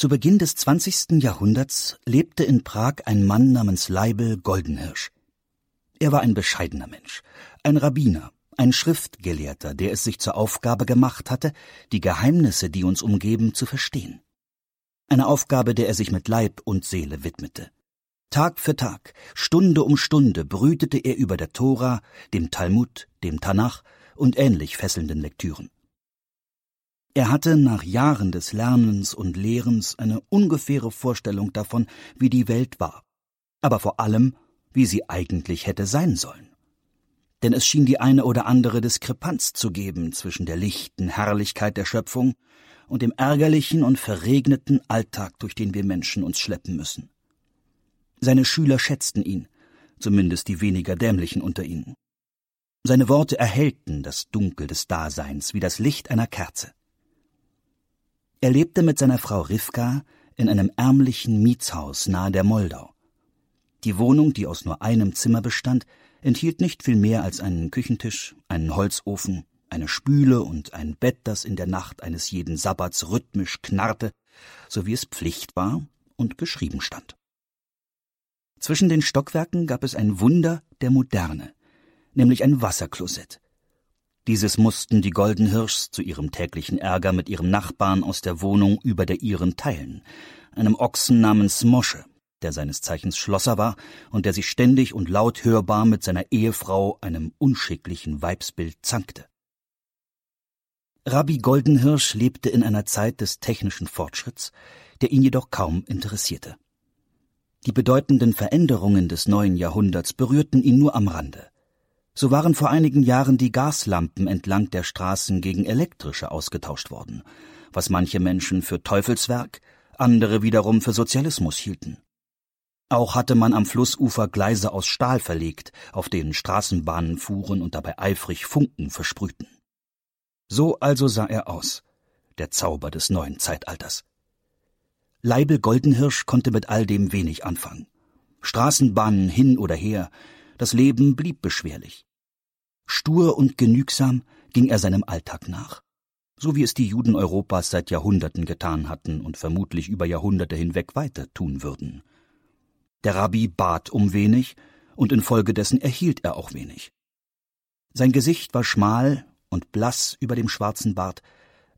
Zu Beginn des 20. Jahrhunderts lebte in Prag ein Mann namens Leibel Goldenhirsch. Er war ein bescheidener Mensch, ein Rabbiner, ein Schriftgelehrter, der es sich zur Aufgabe gemacht hatte, die Geheimnisse, die uns umgeben, zu verstehen. Eine Aufgabe, der er sich mit Leib und Seele widmete. Tag für Tag, Stunde um Stunde brütete er über der Tora, dem Talmud, dem Tanach und ähnlich fesselnden Lektüren. Er hatte nach Jahren des Lernens und Lehrens eine ungefähre Vorstellung davon, wie die Welt war, aber vor allem, wie sie eigentlich hätte sein sollen. Denn es schien die eine oder andere Diskrepanz zu geben zwischen der lichten Herrlichkeit der Schöpfung und dem ärgerlichen und verregneten Alltag, durch den wir Menschen uns schleppen müssen. Seine Schüler schätzten ihn, zumindest die weniger dämlichen unter ihnen. Seine Worte erhellten das Dunkel des Daseins wie das Licht einer Kerze. Er lebte mit seiner Frau Rivka in einem ärmlichen Mietshaus nahe der Moldau. Die Wohnung, die aus nur einem Zimmer bestand, enthielt nicht viel mehr als einen Küchentisch, einen Holzofen, eine Spüle und ein Bett, das in der Nacht eines jeden Sabbats rhythmisch knarrte, so wie es Pflicht war und geschrieben stand. Zwischen den Stockwerken gab es ein Wunder der Moderne, nämlich ein Wasserklosett. Dieses mussten die Goldenhirschs zu ihrem täglichen Ärger mit ihrem Nachbarn aus der Wohnung über der ihren teilen, einem Ochsen namens Mosche, der seines Zeichens Schlosser war und der sich ständig und laut hörbar mit seiner Ehefrau, einem unschicklichen Weibsbild, zankte. Rabbi Goldenhirsch lebte in einer Zeit des technischen Fortschritts, der ihn jedoch kaum interessierte. Die bedeutenden Veränderungen des neuen Jahrhunderts berührten ihn nur am Rande. So waren vor einigen Jahren die Gaslampen entlang der Straßen gegen elektrische ausgetauscht worden, was manche Menschen für Teufelswerk, andere wiederum für Sozialismus hielten. Auch hatte man am Flussufer Gleise aus Stahl verlegt, auf denen Straßenbahnen fuhren und dabei eifrig Funken versprühten. So also sah er aus, der Zauber des neuen Zeitalters. Leibel Goldenhirsch konnte mit all dem wenig anfangen. Straßenbahnen hin oder her, das Leben blieb beschwerlich. Stur und genügsam ging er seinem Alltag nach, so wie es die Juden Europas seit Jahrhunderten getan hatten und vermutlich über Jahrhunderte hinweg weiter tun würden. Der Rabbi bat um wenig, und infolgedessen erhielt er auch wenig. Sein Gesicht war schmal und blass über dem schwarzen Bart,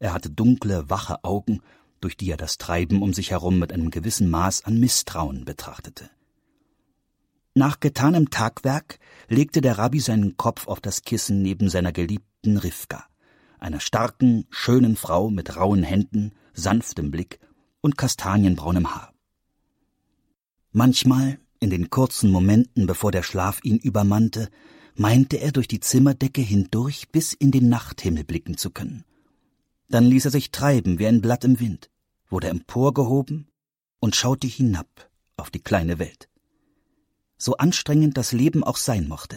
er hatte dunkle, wache Augen durch die er das Treiben um sich herum mit einem gewissen Maß an Misstrauen betrachtete. Nach getanem Tagwerk legte der Rabbi seinen Kopf auf das Kissen neben seiner geliebten Rivka, einer starken, schönen Frau mit rauen Händen, sanftem Blick und kastanienbraunem Haar. Manchmal, in den kurzen Momenten, bevor der Schlaf ihn übermannte, meinte er durch die Zimmerdecke hindurch bis in den Nachthimmel blicken zu können. Dann ließ er sich treiben wie ein Blatt im Wind wurde emporgehoben und schaute hinab auf die kleine Welt. So anstrengend das Leben auch sein mochte,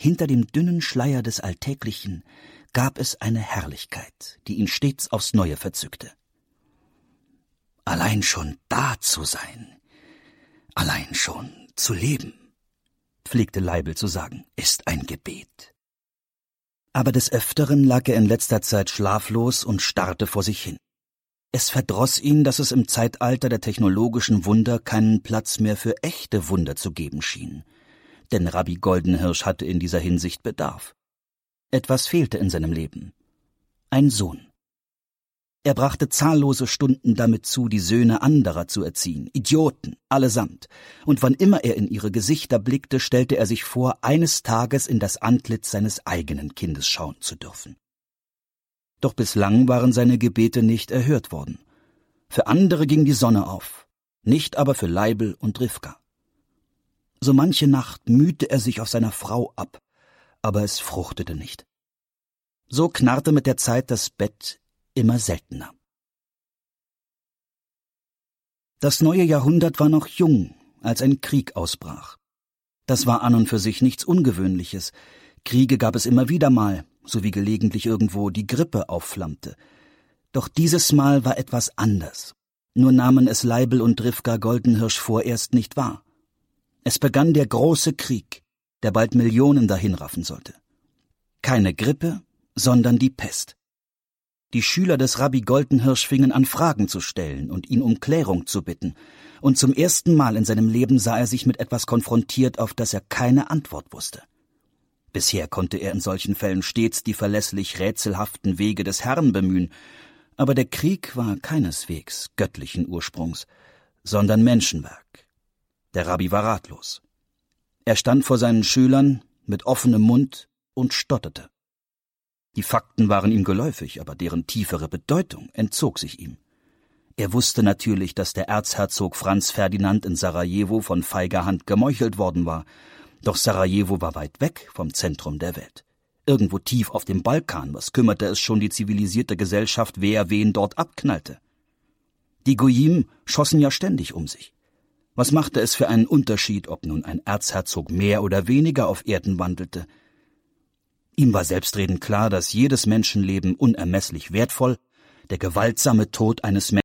hinter dem dünnen Schleier des Alltäglichen gab es eine Herrlichkeit, die ihn stets aufs Neue verzückte. Allein schon da zu sein, allein schon zu leben, pflegte Leibel zu sagen, ist ein Gebet. Aber des Öfteren lag er in letzter Zeit schlaflos und starrte vor sich hin. Es verdroß ihn, dass es im Zeitalter der technologischen Wunder keinen Platz mehr für echte Wunder zu geben schien. Denn Rabbi Goldenhirsch hatte in dieser Hinsicht Bedarf. Etwas fehlte in seinem Leben. Ein Sohn. Er brachte zahllose Stunden damit zu, die Söhne anderer zu erziehen, Idioten, allesamt, und wann immer er in ihre Gesichter blickte, stellte er sich vor, eines Tages in das Antlitz seines eigenen Kindes schauen zu dürfen. Doch bislang waren seine Gebete nicht erhört worden. Für andere ging die Sonne auf, nicht aber für Leibel und Rivka. So manche Nacht mühte er sich auf seiner Frau ab, aber es fruchtete nicht. So knarrte mit der Zeit das Bett immer seltener. Das neue Jahrhundert war noch jung, als ein Krieg ausbrach. Das war an und für sich nichts Ungewöhnliches. Kriege gab es immer wieder mal, sowie gelegentlich irgendwo die Grippe aufflammte. Doch dieses Mal war etwas anders. Nur nahmen es Leibel und Rivka Goldenhirsch vorerst nicht wahr. Es begann der große Krieg, der bald Millionen dahinraffen sollte. Keine Grippe, sondern die Pest. Die Schüler des Rabbi Goldenhirsch fingen an, Fragen zu stellen und ihn um Klärung zu bitten, und zum ersten Mal in seinem Leben sah er sich mit etwas konfrontiert, auf das er keine Antwort wusste. Bisher konnte er in solchen Fällen stets die verlässlich rätselhaften Wege des Herrn bemühen, aber der Krieg war keineswegs göttlichen Ursprungs, sondern Menschenwerk. Der Rabbi war ratlos. Er stand vor seinen Schülern mit offenem Mund und stotterte. Die Fakten waren ihm geläufig, aber deren tiefere Bedeutung entzog sich ihm. Er wusste natürlich, dass der Erzherzog Franz Ferdinand in Sarajevo von feiger Hand gemeuchelt worden war, doch Sarajevo war weit weg vom Zentrum der Welt. Irgendwo tief auf dem Balkan, was kümmerte es schon die zivilisierte Gesellschaft, wer wen dort abknallte? Die Goyim schossen ja ständig um sich. Was machte es für einen Unterschied, ob nun ein Erzherzog mehr oder weniger auf Erden wandelte? Ihm war selbstredend klar, dass jedes Menschenleben unermesslich wertvoll, der gewaltsame Tod eines Menschen